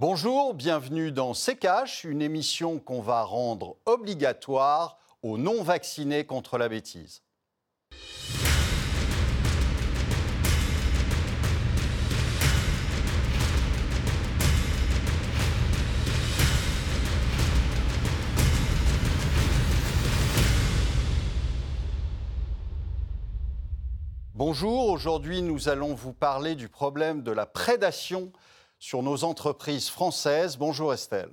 Bonjour, bienvenue dans CKH, une émission qu'on va rendre obligatoire aux non-vaccinés contre la bêtise. Bonjour, aujourd'hui nous allons vous parler du problème de la prédation sur nos entreprises françaises. Bonjour Estelle.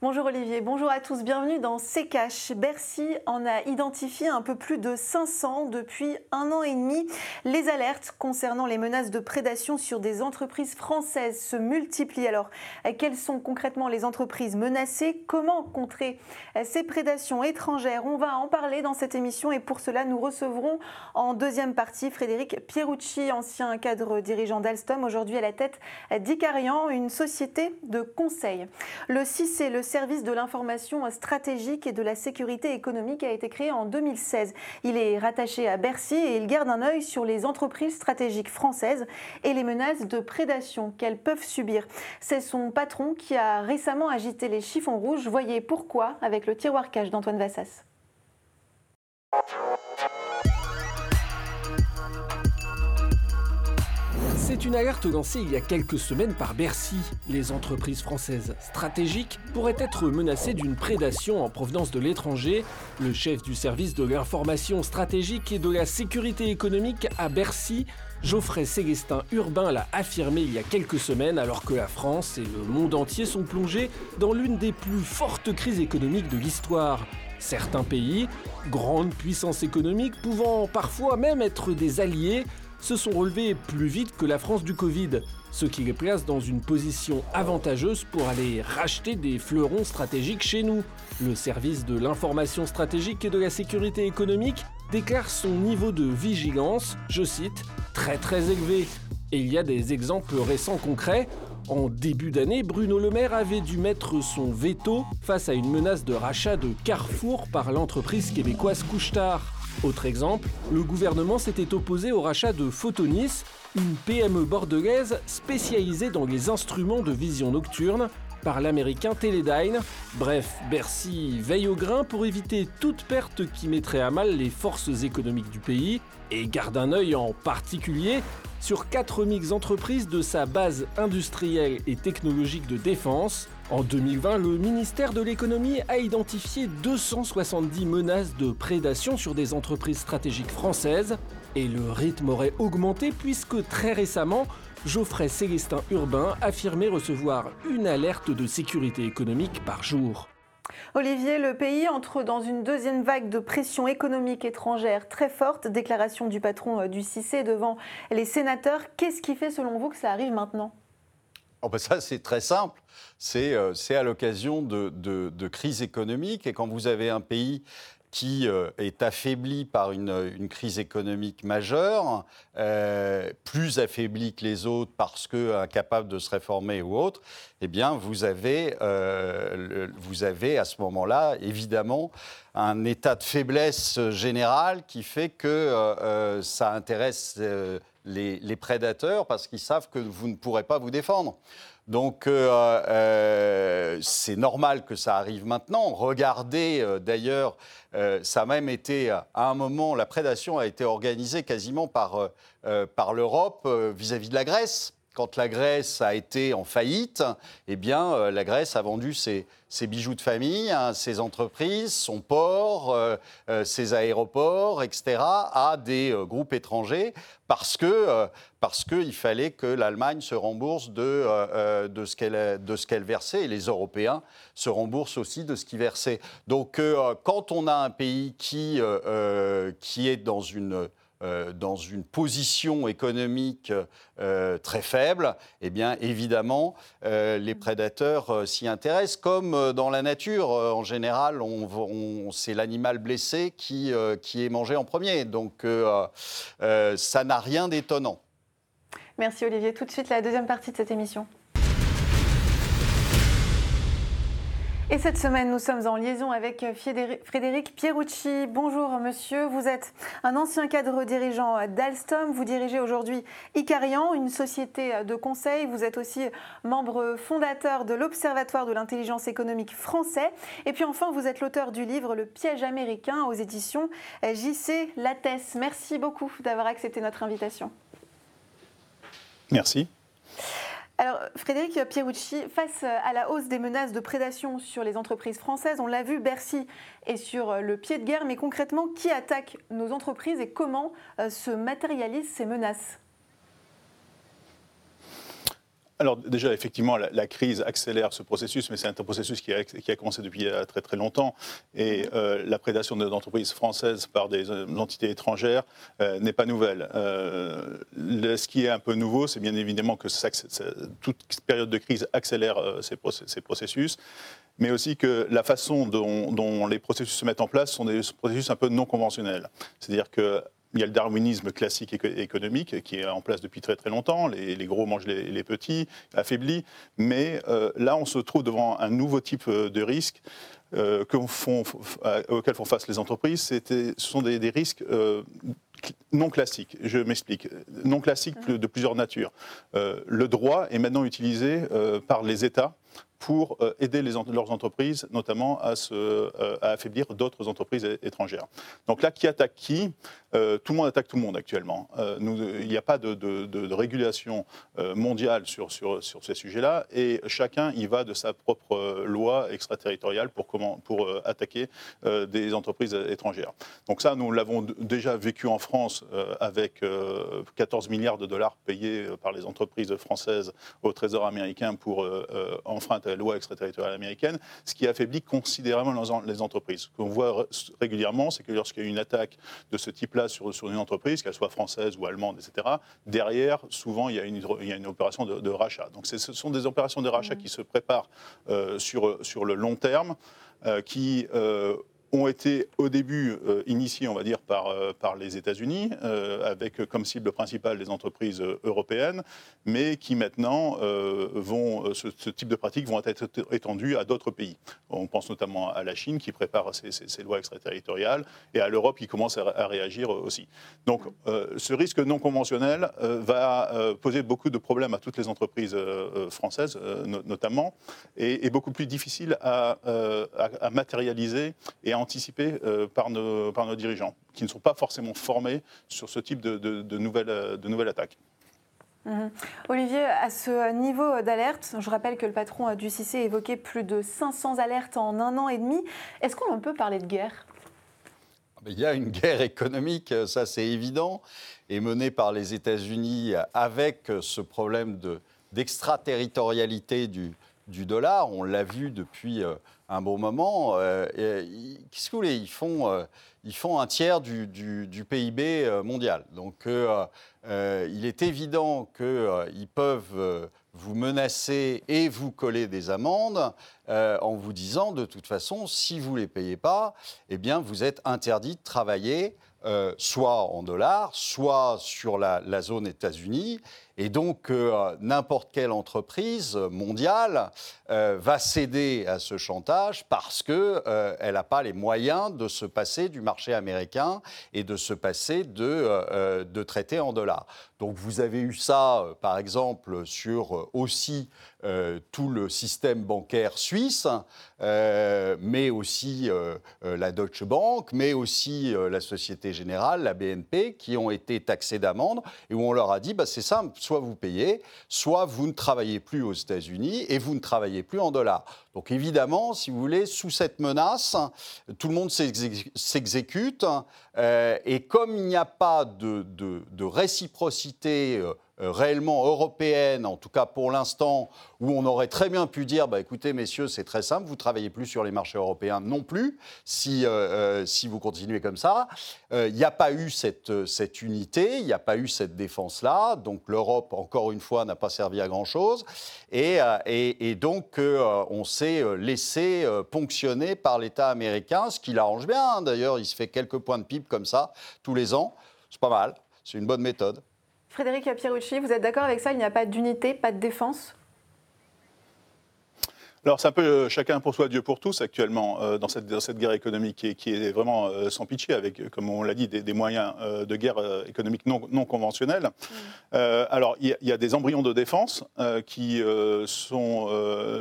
Bonjour Olivier, bonjour à tous, bienvenue dans CKH. Bercy en a identifié un peu plus de 500 depuis un an et demi. Les alertes concernant les menaces de prédation sur des entreprises françaises se multiplient. Alors, quelles sont concrètement les entreprises menacées? Comment contrer ces prédations étrangères? On va en parler dans cette émission et pour cela, nous recevrons en deuxième partie Frédéric Pierucci, ancien cadre dirigeant d'Alstom, aujourd'hui à la tête d'Icarian, une société de conseil. Le 6 et le service de l'information stratégique et de la sécurité économique a été créé en 2016. Il est rattaché à Bercy et il garde un œil sur les entreprises stratégiques françaises et les menaces de prédation qu'elles peuvent subir. C'est son patron qui a récemment agité les chiffons rouges. Voyez pourquoi avec le tiroir cache d'Antoine Vassas. C'est une alerte lancée il y a quelques semaines par Bercy. Les entreprises françaises stratégiques pourraient être menacées d'une prédation en provenance de l'étranger. Le chef du service de l'information stratégique et de la sécurité économique à Bercy, Geoffrey Célestin Urbain l'a affirmé il y a quelques semaines alors que la France et le monde entier sont plongés dans l'une des plus fortes crises économiques de l'histoire. Certains pays, grandes puissances économiques pouvant parfois même être des alliés, se sont relevés plus vite que la France du Covid, ce qui les place dans une position avantageuse pour aller racheter des fleurons stratégiques chez nous. Le service de l'information stratégique et de la sécurité économique déclare son niveau de vigilance, je cite, très très élevé. Et il y a des exemples récents concrets. En début d'année, Bruno Le Maire avait dû mettre son veto face à une menace de rachat de Carrefour par l'entreprise québécoise Couchetard. Autre exemple, le gouvernement s'était opposé au rachat de Photonis, une PME bordelaise spécialisée dans les instruments de vision nocturne, par l'américain Teledyne. Bref, Bercy veille au grain pour éviter toute perte qui mettrait à mal les forces économiques du pays et garde un œil en particulier sur 4000 entreprises de sa base industrielle et technologique de défense. En 2020, le ministère de l'économie a identifié 270 menaces de prédation sur des entreprises stratégiques françaises. Et le rythme aurait augmenté puisque très récemment, Geoffrey Célestin Urbain affirmait recevoir une alerte de sécurité économique par jour. Olivier, le pays entre dans une deuxième vague de pression économique étrangère très forte. Déclaration du patron euh, du CIC devant les sénateurs. Qu'est-ce qui fait selon vous que ça arrive maintenant? Oh ben Ça, c'est très simple. C'est euh, à l'occasion de, de, de crises économiques. Et quand vous avez un pays qui euh, est affaibli par une, crise économique majeure, euh, plus affaibli que les autres parce qu'incapable de se réformer ou autre, eh bien, vous avez, euh, vous avez à ce moment-là, évidemment, un état de faiblesse général qui fait que ça intéresse les, prédateurs parce qu'ils savent que vous ne pourrez pas vous défendre. Donc euh, euh, c'est normal que ça arrive maintenant. Regardez euh, d'ailleurs, ça a même été à un moment, la prédation a été organisée quasiment par, par l'Europe vis-à-vis de la Grèce quand la Grèce a été en faillite, eh bien, euh, la Grèce a vendu ses, bijoux de famille, hein, ses entreprises, son port, euh, euh, ses aéroports, etc., à des groupes étrangers parce que parce qu'il fallait que l'Allemagne se rembourse de, de ce qu'elle versait et les Européens se remboursent aussi de ce qu'ils versaient. Donc, quand on a un pays qui, qui est dans une euh, dans une position économique euh, très faible, eh bien évidemment, euh, les prédateurs s'y intéressent, comme dans la nature. en général, on, c'est l'animal blessé qui, qui est mangé en premier. Donc ça n'a rien d'étonnant. Merci Olivier. Tout de suite, la deuxième partie de cette émission. Et cette semaine, nous sommes en liaison avec Frédéric Pierucci. Bonjour monsieur, vous êtes un ancien cadre dirigeant d'Alstom. Vous dirigez aujourd'hui Icarian, une société de conseil. Vous êtes aussi membre fondateur de l'Observatoire de l'intelligence économique français. Et puis enfin, vous êtes l'auteur du livre Le piège américain aux éditions JC Lattès. Merci beaucoup d'avoir accepté notre invitation. Merci. Alors, Frédéric Pierucci, face à la hausse des menaces de prédation sur les entreprises françaises, on l'a vu, Bercy est sur le pied de guerre, mais concrètement, qui attaque nos entreprises et comment euh, se matérialisent ces menaces? Alors déjà, effectivement, la, crise accélère ce processus, mais c'est un processus qui a, commencé depuis euh, très très longtemps. Et euh, la prédation des entreprises françaises par des euh, entités étrangères n'est pas nouvelle. ce qui est un peu nouveau, c'est bien évidemment que toute période de crise accélère ces, ces, processus, mais aussi que la façon dont, dont, les processus se mettent en place sont des processus un peu non conventionnels. C'est-à-dire que il y a le darwinisme classique économique qui est en place depuis très très longtemps. Les, gros mangent les, petits, affaiblis. Mais euh, là, on se trouve devant un nouveau type euh, de risque euh, font, auxquels font face les entreprises. Ce sont des, risques non classiques. Je m'explique. Non classiques de plusieurs natures. le droit est maintenant utilisé par les États pour euh, aider les, leurs entreprises, notamment à, se, euh, à affaiblir d'autres entreprises étrangères. Donc là, qui attaque qui? Euh, Tout le monde attaque tout le monde actuellement. Nous, il n'y a pas de, de, régulation mondiale sur, sur, sur ces sujets-là, et chacun y va de sa propre loi extraterritoriale pour, comment, pour attaquer des entreprises étrangères. Donc ça, nous l'avons déjà vécu en France avec 14 milliards de dollars payés par les entreprises françaises au Trésor américain pour enfreindre la loi extraterritoriale américaine, ce qui affaiblit considérablement les entreprises. Ce qu'on voit régulièrement, c'est que lorsqu'il y a une attaque de ce type-là sur, sur, une entreprise, qu'elle soit française ou allemande, etc., derrière, souvent, il y a une, il y a une opération de, rachat. Donc ce sont des opérations de rachat mmh. qui se préparent euh, sur, sur le long terme, euh, qui euh, ont été au début euh, initiés, on va dire, par, euh, par les États-Unis, euh, avec comme cible principale les entreprises européennes, mais qui maintenant vont, ce, type de pratiques vont être étendues à d'autres pays. On pense notamment à la Chine qui prépare ses, lois extraterritoriales et à l'Europe qui commence à, réagir aussi. Donc ce risque non conventionnel va poser beaucoup de problèmes à toutes les entreprises françaises, notamment, et, beaucoup plus difficile à, à matérialiser et à anticipés euh, par, nos, par nos dirigeants, qui ne sont pas forcément formés sur ce type de, de, nouvelles, de nouvelles attaques. Mhm. Olivier, à ce niveau d'alerte, je rappelle que le patron du CIC évoquait plus de 500 alertes en un an et demi. Est-ce qu'on peut parler de guerre? Ah ben, il y a une guerre économique, ça c'est évident, et menée par les États-Unis avec ce problème d'extraterritorialité du, du dollar. On l'a vu depuis euh, un bon moment. Euh, qu'est-ce que vous voulez ils font, euh, ils font un tiers du, PIB mondial. Donc il est évident qu'ils peuvent vous menacer et vous coller des amendes en vous disant de toute façon, si vous ne les payez pas, eh bien vous êtes interdit de travailler. soit en dollars, soit sur la, la zone États-Unis, et donc, euh, n'importe quelle entreprise mondiale euh, va céder à ce chantage parce qu'elle euh, n'a pas les moyens de se passer du marché américain et de se passer de, de traités en dollars. Donc, vous avez eu ça, par exemple, sur aussi tout le système bancaire suisse, mais aussi la Deutsche Bank, mais aussi la Société Générale, la BNP, qui ont été taxés d'amendes et où on leur a dit, bah, c'est simple, soit vous payez, soit vous ne travaillez plus aux États-Unis et vous ne travaillez plus en dollars. Donc évidemment, si vous voulez, sous cette menace, tout le monde s'exécute. Euh, et comme il n'y a pas de réciprocité euh, euh, réellement européenne, en tout cas pour l'instant, où on aurait très bien pu dire, bah, écoutez messieurs, c'est très simple, vous travaillez plus sur les marchés européens non plus, si, euh, si vous continuez comme ça. Il n'y a pas eu cette, cette unité, il n'y a pas eu cette défense-là, donc l'Europe, encore une fois, n'a pas servi à grand-chose, et, et, et, donc on s'est laissé ponctionner par l'État américain, ce qui l'arrange bien, hein. d'ailleurs, il se fait quelques points de pipe comme ça tous les ans, c'est pas mal, c'est une bonne méthode. Frédéric Pierucci, vous êtes d'accord avec ça? Il n'y a pas d'unité, pas de défense? Alors, c'est un peu euh, chacun pour soi, Dieu pour tous actuellement euh, dans, cette, dans, cette, guerre économique qui est, qui est vraiment euh, sans pitié, avec, comme on l'a dit, des, des moyens de guerre économique non, non conventionnels. Mmh. alors, il y, y, a des embryons de défense qui sont,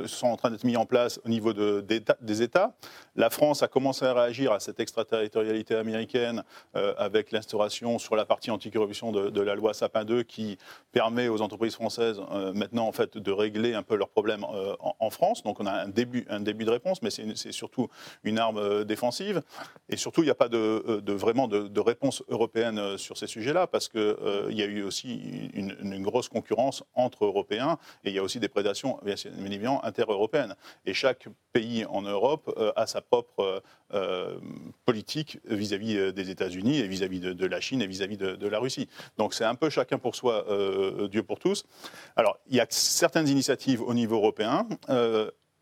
sont en train d'être mis en place au niveau de, des, des, États. La France a commencé à réagir à cette extraterritorialité américaine avec l'instauration sur la partie anticorruption de, de la loi Sapin 2 qui permet aux entreprises françaises maintenant en fait, de régler un peu leurs problèmes en, en France. Donc, on a un début, un début de réponse, mais c'est surtout une arme euh, défensive. Et surtout, il n'y a pas de, euh, de vraiment de, de, réponse européenne euh, sur ces sujets-là, parce qu'il euh, y a eu aussi une, grosse concurrence entre Européens, et il y a aussi des prédations, bien évidemment, inter-européennes. Et chaque pays en Europe a sa propre politique vis-à-vis des États-Unis et vis-à-vis de, la Chine et vis-à-vis -vis de, la Russie. Donc c'est un peu chacun pour soi, Dieu pour tous. Alors, il y a certaines initiatives au niveau européen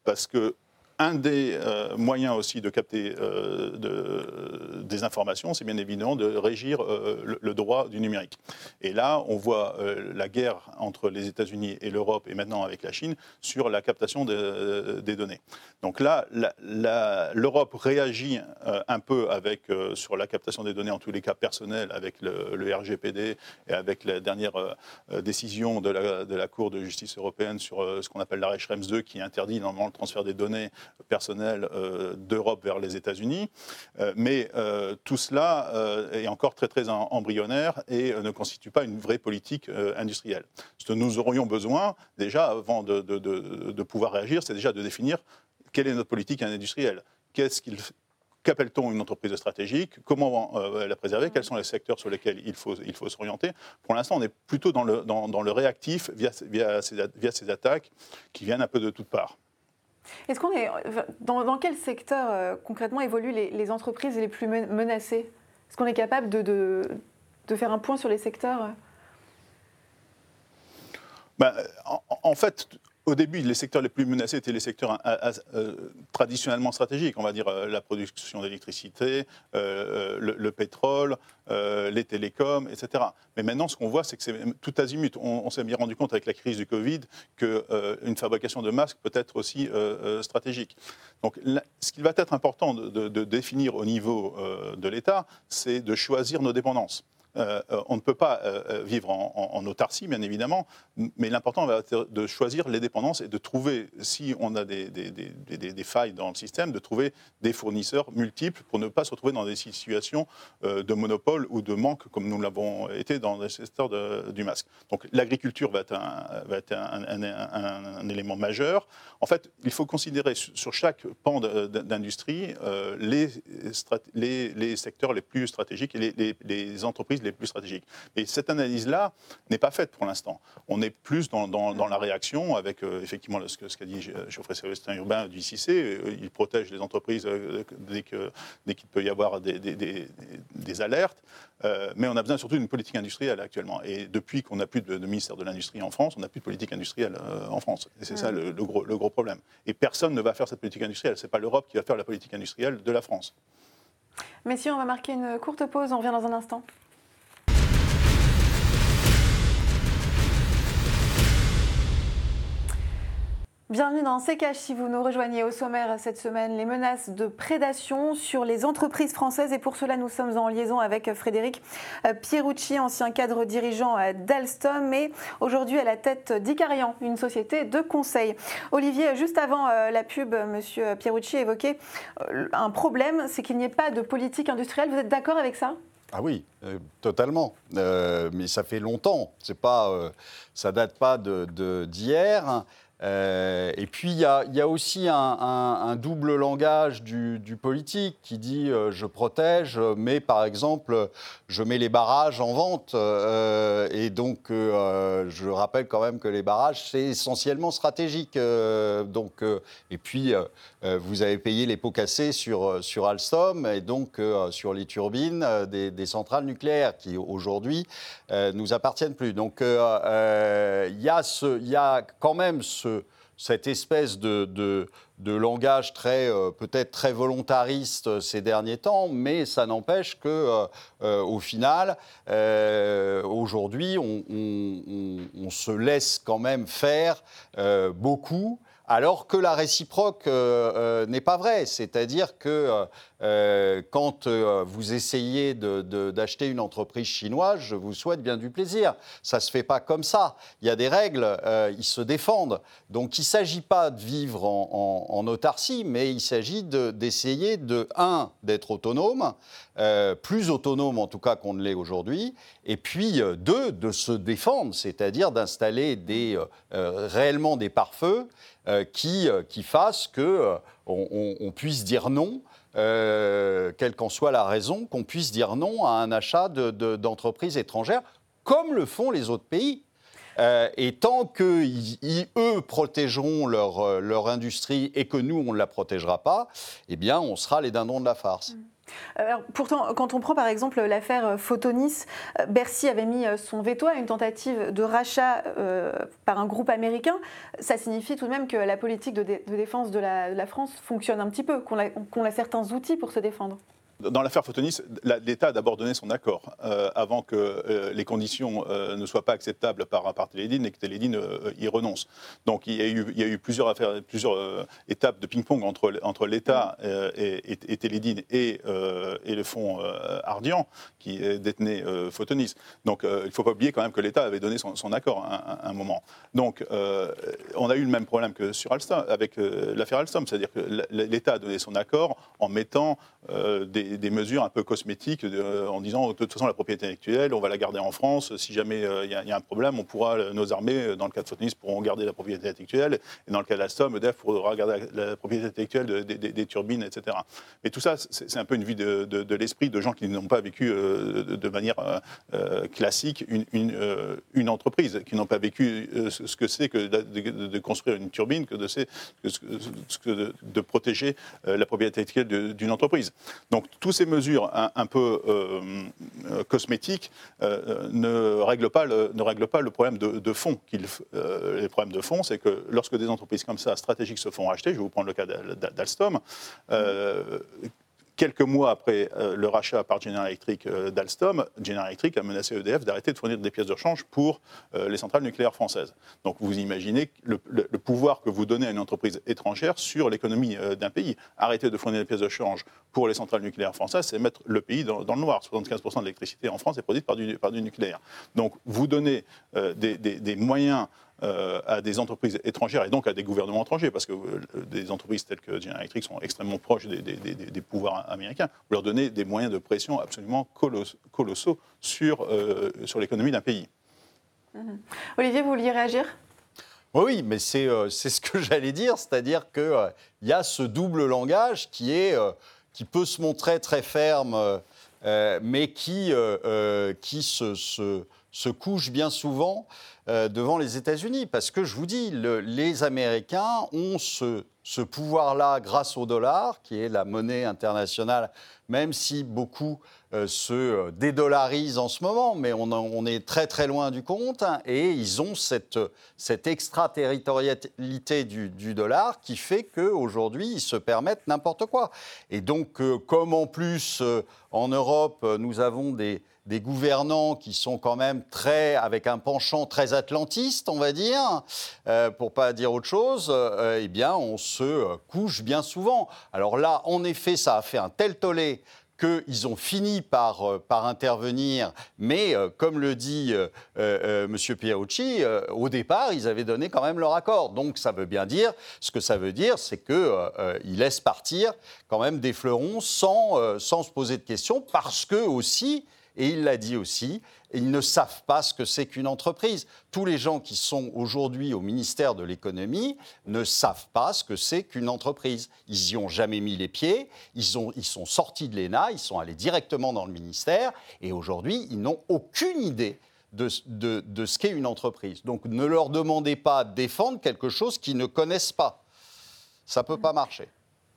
parce que un des euh, moyens aussi de capter euh, de, des informations, c'est bien évidemment de régir euh, le, droit du numérique. Et là, on voit la guerre entre les États-Unis et l'Europe, et maintenant avec la Chine, sur la captation de, des données. Donc là, l'Europe réagit un peu avec, sur la captation des données, en tous les cas personnels, avec le, RGPD et avec la dernière décision de la, de la, Cour de justice européenne sur ce qu'on appelle l'arrêt Schrems 2, qui interdit normalement le transfert des données personnel euh, d'Europe vers les États-Unis. Euh, mais euh, tout cela est encore très très embryonnaire et ne constitue pas une vraie politique industrielle. Ce que nous aurions besoin, déjà, avant de, pouvoir réagir, c'est déjà de définir quelle est notre politique industrielle. Qu'est-ce qu'il Qu'appelle-t-on une entreprise stratégique? Comment la préserver? Quels sont les secteurs sur lesquels il faut, il faut s'orienter? Pour l'instant, on est plutôt dans le, dans, le réactif via, via, ces, via ces attaques qui viennent un peu de toutes parts. Est dans, quel secteur euh, concrètement évoluent les, entreprises les plus menacées? Est-ce qu'on est capable de, faire un point sur les secteurs? En, en, fait, au début, les secteurs les plus menacés étaient les secteurs euh, euh, traditionnellement stratégiques, on va dire euh, la production d'électricité, le, le, pétrole, les télécoms, etc. Mais maintenant, ce qu'on voit, c'est que c'est tout azimut. On, on s'est bien rendu compte avec la crise du Covid qu'une fabrication de masques peut être aussi stratégique. Donc, ce qu'il va être important de définir au niveau de l'État, c'est de choisir nos dépendances. Euh, on ne peut pas euh, vivre en, autarcie, bien évidemment, mais l'important va être de choisir les dépendances et de trouver, si on a des, failles dans le système, de trouver des fournisseurs multiples pour ne pas se retrouver dans des situations euh, de monopole ou de manque comme nous l'avons été dans le secteur du masque. Donc l'agriculture va être, un, élément majeur. En fait, il faut considérer sur chaque pan d'industrie euh, les, secteurs les plus stratégiques et les, les entreprises les plus stratégiques. Et cette analyse-là n'est pas faite pour l'instant. On est plus dans, dans, dans la réaction avec euh, effectivement ce qu'a ce qu dit Geoffrey Sébastien Urbain du ICC. Euh, il protège les entreprises euh, dès qu'il dès qu peut y avoir des, des, des, des alertes. Euh, mais on a besoin surtout d'une politique industrielle actuellement. Et depuis qu'on n'a plus de, de, ministère de l'Industrie en France, on n'a plus de politique industrielle euh, en France. Et c'est ça le, le, gros, le gros problème. Et personne ne va faire cette politique industrielle. Ce n'est pas l'Europe qui va faire la politique industrielle de la France. Messieurs, on va marquer une courte pause. On revient dans un instant. Bienvenue dans CKH si vous nous rejoignez au sommaire cette semaine, les menaces de prédation sur les entreprises françaises et pour cela nous sommes en liaison avec Frédéric euh, Pierucci, ancien cadre dirigeant euh, d'Alstom et aujourd'hui à la tête d'Icarian, une société de conseil. Olivier, juste avant euh, la pub, monsieur Pierucci évoquait un problème, c'est qu'il n'y ait pas de politique industrielle. Vous êtes d'accord avec ça? Ah oui, totalement. Mais ça fait longtemps. C'est pas, ça date pas d'hier. Euh, et puis, il y, a aussi un, double langage du, politique qui dit euh, je protège, mais par exemple, je mets les barrages en vente. Euh, et donc, je rappelle quand même que les barrages, c'est essentiellement stratégique. Donc, et puis, vous avez payé les pots cassés sur, sur Alstom et donc sur les turbines des, des, centrales nucléaires qui, aujourd'hui, nous appartiennent plus. Donc, il y, y, a quand même ce ce, cette espèce de, langage très euh, peut-être très volontariste ces derniers temps, mais ça n'empêche que euh, euh au final, aujourd'hui, on, se laisse quand même faire beaucoup alors que la réciproque n'est pas vraie. C'est-à-dire que quand vous essayez d'acheter une entreprise chinoise, je vous souhaite bien du plaisir. Ça ne se fait pas comme ça. Il y a des règles, ils se défendent. Donc il ne s'agit pas de vivre en, autarcie, mais il s'agit d'essayer de, un, d'être autonome, plus autonome en tout cas qu'on ne l'est aujourd'hui, et puis deux, de se défendre, c'est-à-dire d'installer réellement des pare-feux qui, fassent qu'on on puisse dire non euh, quelle qu'en soit la raison, qu'on puisse dire non à un achat d'entreprises étrangères, comme le font les autres pays. Euh, et tant qu'eux protégeront leur, euh, leur, industrie et que nous, on ne la protégera pas, eh bien, on sera les dindons de la farce. Mm. Pourtant, quand on prend par exemple l'affaire euh, Photonis, euh, Bercy avait mis euh, son veto à une tentative de rachat par un groupe américain. Ça signifie tout de même que la politique de, défense de la, France fonctionne un petit peu, qu'on a certains outils pour se défendre. Dans l'affaire Photonis, l'État a d'abord donné son accord euh, avant que euh, les conditions euh, ne soient pas acceptables par, par Télédine et que Télédine y renonce. Donc il y a eu, plusieurs, étapes de ping-pong entre, l'État et, et, Télédine et, et, le fonds Ardian qui détenait Photonis. Donc il ne faut pas oublier quand même que l'État avait donné son, accord à, un moment. Donc on a eu le même problème que sur Alstom, avec l'affaire Alstom, c'est-à-dire que l'État a donné son accord en mettant des des, mesures un peu cosmétiques euh, en disant de toute façon la propriété intellectuelle, on va la garder en France. Si jamais euh, il y, a un problème, on pourra, euh, nos armées, dans le cas de Photonis, pourront garder la propriété intellectuelle. Et dans le cas de la Somme, EDF pourra garder la, propriété intellectuelle des turbines, etc. Mais tout ça, c'est un peu une vie de, l'esprit de gens qui n'ont pas vécu de manière classique une, une, entreprise, qui n'ont pas vécu ce que c'est que de, construire une turbine, que de, que, de, protéger la propriété intellectuelle d'une entreprise. Donc toutes ces mesures un, peu euh, euh, cosmétiques euh, ne, règlent pas le, problème de, fond. les problèmes de fond, c'est que lorsque des entreprises comme ça, stratégiques, se font racheter, je vais vous prendre le cas d'Alstom, Quelques mois après euh, le rachat par General Electric euh, d'Alstom, General Electric a menacé EDF d'arrêter de fournir des pièces de rechange pour euh, les centrales nucléaires françaises. Donc vous imaginez le, pouvoir que vous donnez à une entreprise étrangère sur l'économie d'un pays. Arrêter de fournir des pièces de rechange pour les centrales nucléaires françaises, c'est mettre le pays dans, le noir. 75% de l'électricité en France est produite par du, nucléaire. Donc vous donnez des moyens euh, à des entreprises étrangères et donc à des gouvernements étrangers, parce que euh, des entreprises telles que General Electric sont extrêmement proches des, pouvoirs américains, vous leur donnez des moyens de pression absolument colossaux sur, euh, sur l'économie d'un pays. Mhm. Olivier, vous vouliez réagir? Oui, mais c'est ce que j'allais dire, c'est-à-dire qu'il il y a ce double langage qui, est, qui peut se montrer très ferme, mais qui, qui se, se, se couche bien souvent euh, devant les États-Unis. Parce que je vous dis, les Américains ont ce, pouvoir-là grâce au dollar, qui est la monnaie internationale, même si beaucoup euh, se euh, dédollarisent en ce moment, mais on, est très très loin du compte. et ils ont cette, cette extraterritorialité du, du, dollar qui fait qu'aujourd'hui, ils se permettent n'importe quoi. Et donc, comme en plus, en Europe, nous avons des des gouvernants qui sont quand même très, avec un penchant très atlantiste, on va dire, euh, pour pas dire autre chose, euh, eh bien, on se couche bien souvent. Alors là, en effet, ça a fait un tel tollé qu'ils ont fini par, euh, par intervenir, mais comme le dit M. Pierucci, au départ, ils avaient donné quand même leur accord. Donc ça veut bien dire, ce que ça veut dire, c'est qu'ils laissent partir quand même des fleurons sans, sans se poser de questions, parce que aussi, et il l'a dit aussi, ils ne savent pas ce que c'est qu'une entreprise. Tous les gens qui sont aujourd'hui au ministère de l'économie ne savent pas ce que c'est qu'une entreprise. Ils n'y ont jamais mis les pieds, ils, ont, ils sont sortis de l'ENA, ils sont allés directement dans le ministère, et aujourd'hui, ils n'ont aucune idée de, de, ce qu'est une entreprise. Donc ne leur demandez pas de défendre quelque chose qu'ils ne connaissent pas. Ça ne peut pas marcher.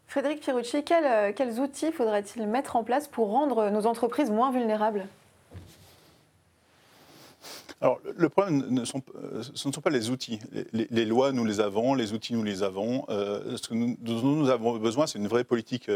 Frédéric Pierucci, euh, quels, outils faudrait-il mettre en place pour rendre nos entreprises moins vulnérables? Alors, le problème, ne sont, euh, ce ne sont pas les outils. Les, lois, nous les avons, les outils, nous les avons. Euh, ce dont nous avons besoin, c'est une vraie politique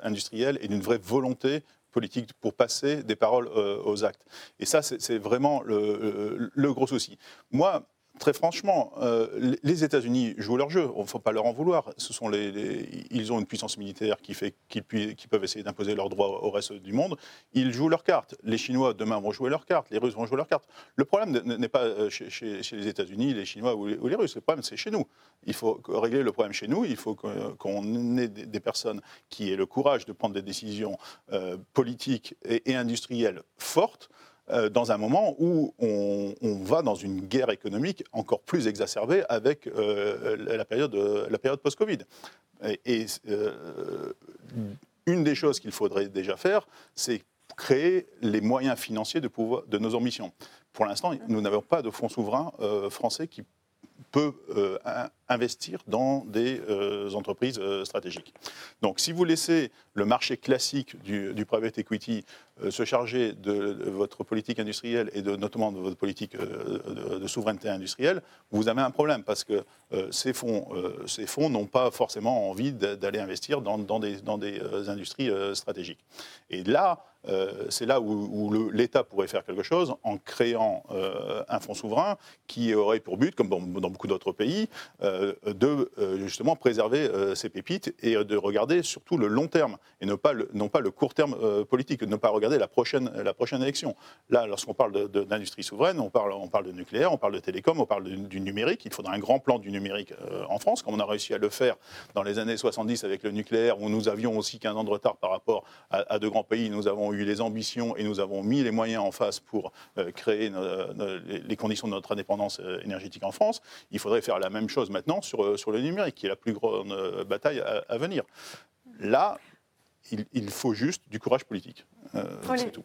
industrielle et d'une vraie volonté politique pour passer des paroles aux actes. Et ça, c'est vraiment le, le, gros souci. Moi, Très franchement, euh, les États-Unis jouent leur jeu. Il ne faut pas leur en vouloir. Ils ont une puissance militaire qui fait qu'ils peuvent essayer d'imposer leurs droits au reste du monde. Ils jouent leurs cartes. Les Chinois demain vont jouer leurs cartes. Les Russes vont jouer leurs cartes. Le problème n'est pas euh, chez, les États-Unis, les Chinois ou les, Russes. Le problème, c'est chez nous. Il faut régler le problème chez nous. Il faut qu'on ait des personnes qui aient le courage de prendre des décisions euh, politiques et industrielles fortes euh, dans un moment où on, va dans une guerre économique encore plus exacerbée avec euh, la période, la période post-Covid. Et, euh, une des choses qu'il faudrait déjà faire, c'est créer les moyens financiers de, pouvoir, de nos ambitions. Pour l'instant, nous n'avons pas de fonds souverains français qui peut investir dans des entreprises stratégiques. Donc si vous laissez le marché classique du, private equity euh, se charger de, votre politique industrielle et de, notamment de votre politique euh, de, souveraineté industrielle, vous avez un problème parce que euh, ces fonds, ces fonds n'ont pas forcément envie d'aller investir dans, des, dans des industries stratégiques. Et là, c'est là où, l'État pourrait faire quelque chose en créant un fonds souverain qui aurait pour but, comme dans, beaucoup d'autres pays, de justement préserver ces pépites et de regarder surtout le long terme et non pas le, court terme politique, ne pas regarder la prochaine, élection. Là, lorsqu'on parle d'industrie souveraine, on parle, on parle de nucléaire, on parle de télécom, on parle du numérique. Il faudra un grand plan du numérique euh, en France, comme on a réussi à le faire dans les années 70 avec le nucléaire, où nous avions aussi 15 ans de retard par rapport à, de grands pays. Nous avons les ambitions et nous avons mis les moyens en face pour euh, créer les conditions de notre indépendance euh, énergétique en France. Il faudrait faire la même chose maintenant sur, sur le numérique, qui est la plus grande bataille à, à venir. Là, il, faut juste du courage politique. Euh, c'est tout.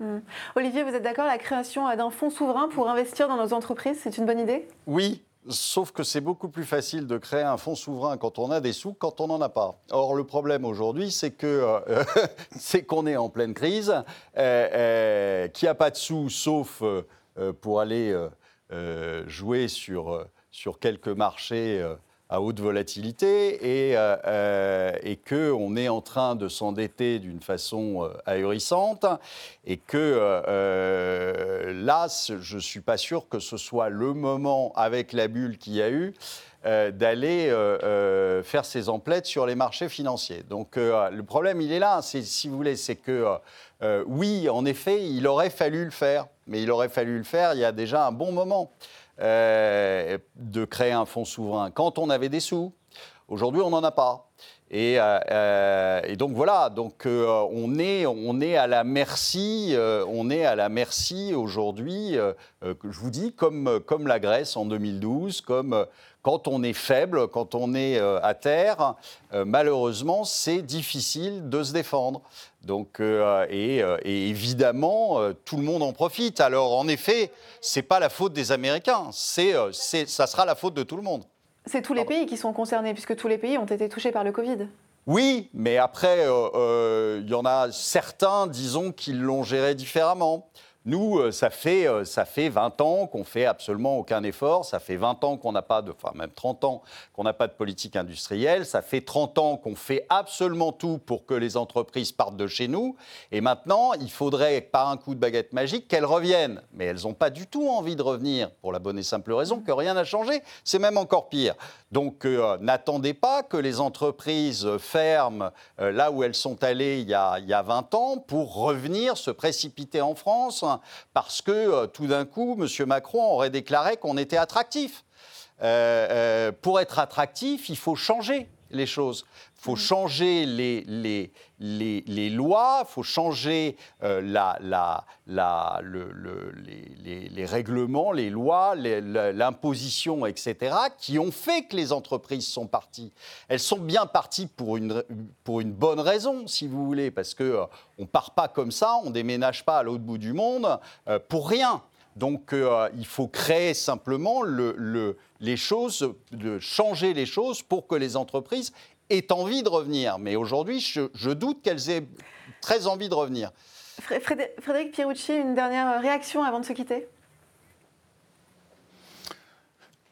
Hmm. Olivier, vous êtes d'accord La création d'un fonds souverain pour investir dans nos entreprises, c'est une bonne idée? Oui, Sauf que c'est beaucoup plus facile de créer un fonds souverain quand on a des sous quand on n'en a pas. Or, le problème aujourd'hui, c'est que euh, c'est qu'on est en pleine crise, euh, euh, a pas de sous sauf pour aller jouer sur, sur quelques marchés à haute volatilité et, euh, euh, et qu'on est en train de s'endetter d'une façon euh, ahurissante et que là, je ne suis pas sûr que ce soit le moment, avec la bulle qu'il y a eu, d'aller faire ses emplettes sur les marchés financiers. Donc le problème, il est là, si vous voulez, c'est que oui, en effet, il aurait fallu le faire, mais il aurait fallu le faire il y a déjà un bon moment. Euh, de créer un fonds souverain quand on avait des sous. Aujourd'hui, on n'en a pas. Et, euh, euh, donc voilà, donc on, est, on est à la merci, merci aujourd'hui, je vous dis, comme, comme la Grèce en 2012, comme quand on est faible, quand on est à terre, malheureusement, c'est difficile de se défendre. Donc, euh, euh, et, évidemment, euh, tout le monde en profite. Alors, en effet, c'est pas la faute des Américains, c'est, ça sera la faute de tout le monde. C'est tous les pays qui sont concernés, puisque tous les pays ont été touchés par le Covid. Oui, mais après, il y en a certains, disons, qui l'ont géré différemment. Nous, euh, ça fait, euh, ça fait 20 ans qu'on fait absolument aucun effort. Ça fait 20 ans qu'on n'a pas de, enfin même 30 ans qu'on n'a pas de politique industrielle. Ça fait 30 ans qu'on fait absolument tout pour que les entreprises partent de chez nous. Et maintenant, il faudrait, par un coup de baguette magique, qu'elles reviennent. Mais elles n'ont pas du tout envie de revenir pour la bonne et simple raison que rien n'a changé. C'est même encore pire. Donc, euh, n'attendez pas que les entreprises ferment là où elles sont allées il y, a, il y a 20 ans pour revenir se précipiter en France parce que euh, tout d'un coup, M. Macron aurait déclaré qu'on était attractif. Euh, euh, pour être attractif, il faut changer les choses. Il faut changer les, les, les, les lois, il faut changer la, la, la, le, les, les, règlements, les lois, l'imposition, etc., qui ont fait que les entreprises sont parties. Elles sont bien parties pour une, pour une bonne raison, si vous voulez, parce qu'on ne part pas comme ça, on ne déménage pas à l'autre bout du monde pour rien. Donc euh, il faut créer simplement le, les choses, de changer les choses pour que les entreprises aient envie de revenir. Mais aujourd'hui, je, doute qu'elles aient très envie de revenir. Frédéric Pierucci, une dernière réaction avant de se quitter?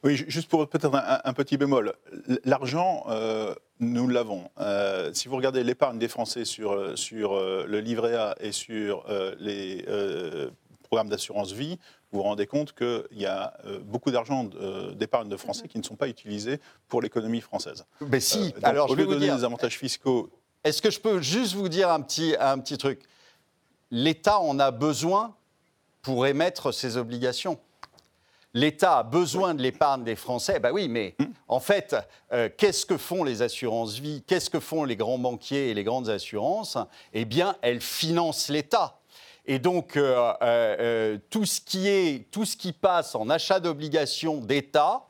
Oui, juste pour peut-être un, petit bémol. L'argent, euh, nous l'avons. Euh, si vous regardez l'épargne des Français sur, sur le livret A et sur les programme d'assurance vie, vous vous rendez compte qu'il y a beaucoup d'argent d'épargne de Français qui ne sont pas utilisés pour l'économie française. Mais si, alors au je lieu vais de donner dire, des avantages fiscaux. Est-ce que je peux juste vous dire un petit, un petit truc? L'État en a besoin pour émettre ses obligations. L'État a besoin de l'épargne des Français. Ben oui, mais en fait, euh, qu'est-ce que font les assurances vie? Qu'est-ce que font les grands banquiers et les grandes assurances? Eh bien, elles financent l'État. Et donc, euh, euh, tout, ce qui est, tout ce qui passe en achat d'obligations d'État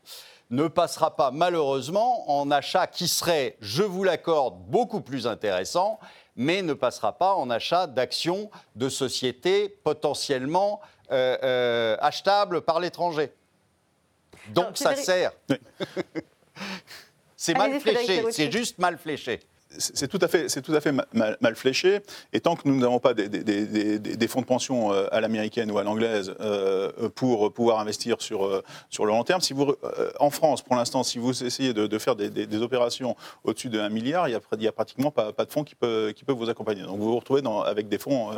ne passera pas malheureusement en achat qui serait, je vous l'accorde, beaucoup plus intéressant, mais ne passera pas en achat d'actions de sociétés potentiellement euh, euh, achetables par l'étranger. Donc Alors, ça sert. C'est mal fléché, c'est juste mal fléché. C'est tout à fait, c'est mal, fléché. Et tant que nous n'avons pas des, fonds de pension euh, à l'américaine ou à l'anglaise euh, pour pouvoir investir sur, euh, sur le long terme, si vous, en France, pour l'instant, si vous essayez de, faire des, opérations au-dessus de 1 milliard, il n'y a, pratiquement pas, de fonds qui peuvent, vous accompagner. Donc vous vous retrouvez avec des fonds,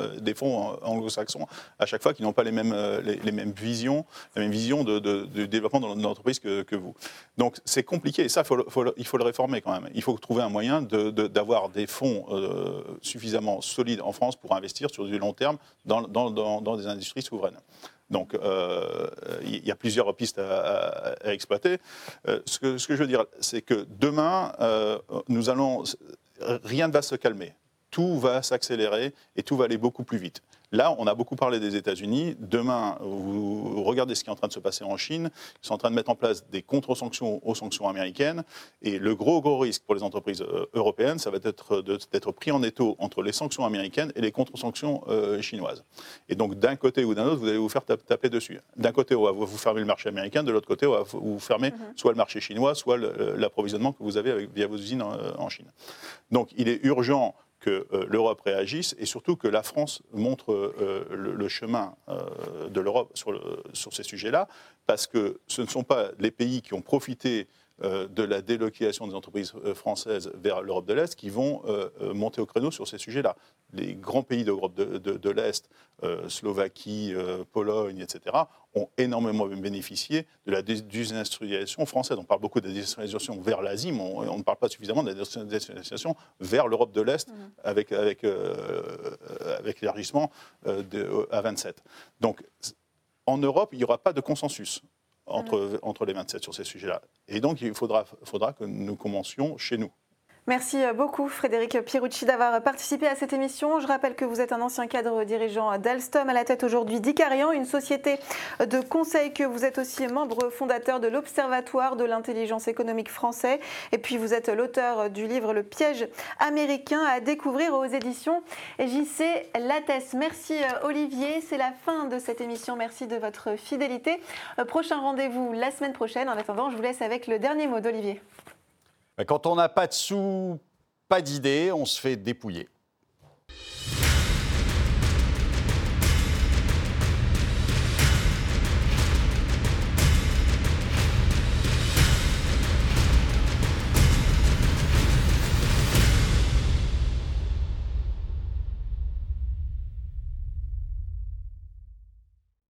anglo-saxons à chaque fois qui n'ont pas les mêmes, les, mêmes visions, la même vision de, développement de l'entreprise que, vous. Donc c'est compliqué et ça, il faut le réformer quand même. Il faut trouver un moyen de- d'avoir des fonds euh, suffisamment solides en France pour investir sur du long terme dans, des industries souveraines. Donc euh, il y a plusieurs pistes à, exploiter. Euh, ce, que, je veux dire, c'est que demain, nous allons, rien ne va se calmer. Tout va s'accélérer et tout va aller beaucoup plus vite. Là, on a beaucoup parlé des États-Unis. Demain, vous regardez ce qui est en train de se passer en Chine. Ils sont en train de mettre en place des contre-sanctions aux sanctions américaines. Et le gros, gros risque pour les entreprises euh, européennes, ça va être d'être pris en étau entre les sanctions américaines et les contre-sanctions euh, chinoises. Et donc, d'un côté ou d'un autre, vous allez vous faire tap- taper dessus. D'un côté, on va vous fermer le marché américain. De l'autre côté, on va vous fermer soit le marché chinois, soit l'approvisionnement que vous avez avec- via vos usines en- en Chine. Donc, il est urgent que euh, l'Europe réagisse et surtout que la France montre euh, le, chemin euh, de l'Europe sur, sur ces sujets-là, parce que ce ne sont pas les pays qui ont profité de la délocalisation des entreprises françaises vers l'Europe de l'Est qui vont monter au créneau sur ces sujets-là. Les grands pays d'Europe de, de- de l'Est, euh, Slovaquie, euh, Pologne, etc., ont énormément bénéficié de la dé- désindustrialisation française. On parle beaucoup de la désindustrialisation vers l'Asie, mais on, on ne parle pas suffisamment de la désindustrialisation vers l'Europe de l'Est avec, avec, euh, avec l'élargissement à 27. Donc, en Europe, il n'y aura pas de consensus entre, entre les 27 sur ces sujets-là. Et donc, il faudra, faudra que nous commencions chez nous. Merci beaucoup Frédéric Pierucci d'avoir participé à cette émission. Je rappelle que vous êtes un ancien cadre dirigeant d'Alstom à la tête aujourd'hui d'Icarian, une société de conseil que vous êtes aussi membre fondateur de l'Observatoire de l'intelligence économique français. Et puis vous êtes l'auteur du livre Le piège américain à découvrir aux éditions JC Lattès. Merci euh, Olivier, c'est la fin de cette émission. Merci de votre fidélité. Euh, Prochain rendez-vous la semaine prochaine. En attendant, je vous laisse avec le dernier mot d'Olivier. Quand on n'a pas de sous, pas d'idées, on se fait dépouiller.